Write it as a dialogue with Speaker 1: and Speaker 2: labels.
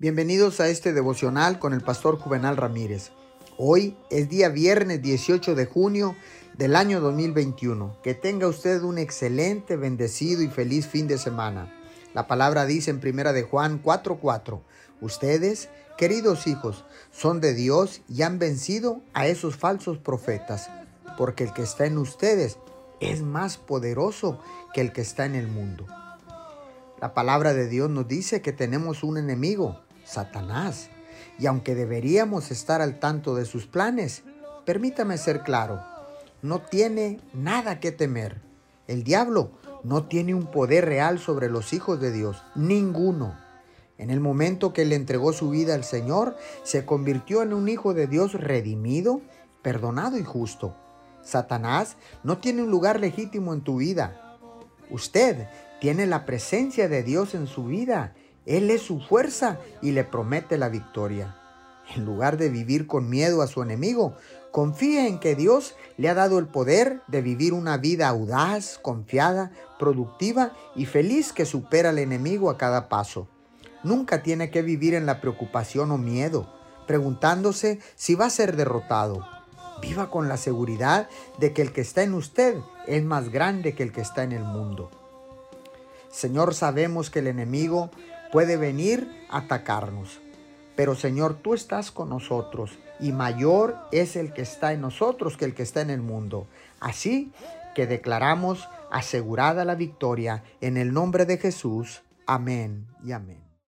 Speaker 1: Bienvenidos a este devocional con el pastor Juvenal Ramírez. Hoy es día viernes 18 de junio del año 2021. Que tenga usted un excelente, bendecido y feliz fin de semana. La palabra dice en primera de Juan 4:4, ustedes, queridos hijos, son de Dios y han vencido a esos falsos profetas, porque el que está en ustedes es más poderoso que el que está en el mundo. La palabra de Dios nos dice que tenemos un enemigo, Satanás. Y aunque deberíamos estar al tanto de sus planes, permítame ser claro, no tiene nada que temer. El diablo no tiene un poder real sobre los hijos de Dios, ninguno. En el momento que él entregó su vida al Señor, se convirtió en un hijo de Dios redimido, perdonado y justo. Satanás no tiene un lugar legítimo en tu vida. Usted tiene la presencia de Dios en su vida él es su fuerza y le promete la victoria. En lugar de vivir con miedo a su enemigo, confíe en que Dios le ha dado el poder de vivir una vida audaz, confiada, productiva y feliz que supera al enemigo a cada paso. Nunca tiene que vivir en la preocupación o miedo, preguntándose si va a ser derrotado. Viva con la seguridad de que el que está en usted es más grande que el que está en el mundo. Señor, sabemos que el enemigo puede venir a atacarnos. Pero Señor, tú estás con nosotros y mayor es el que está en nosotros que el que está en el mundo. Así que declaramos asegurada la victoria en el nombre de Jesús. Amén y amén.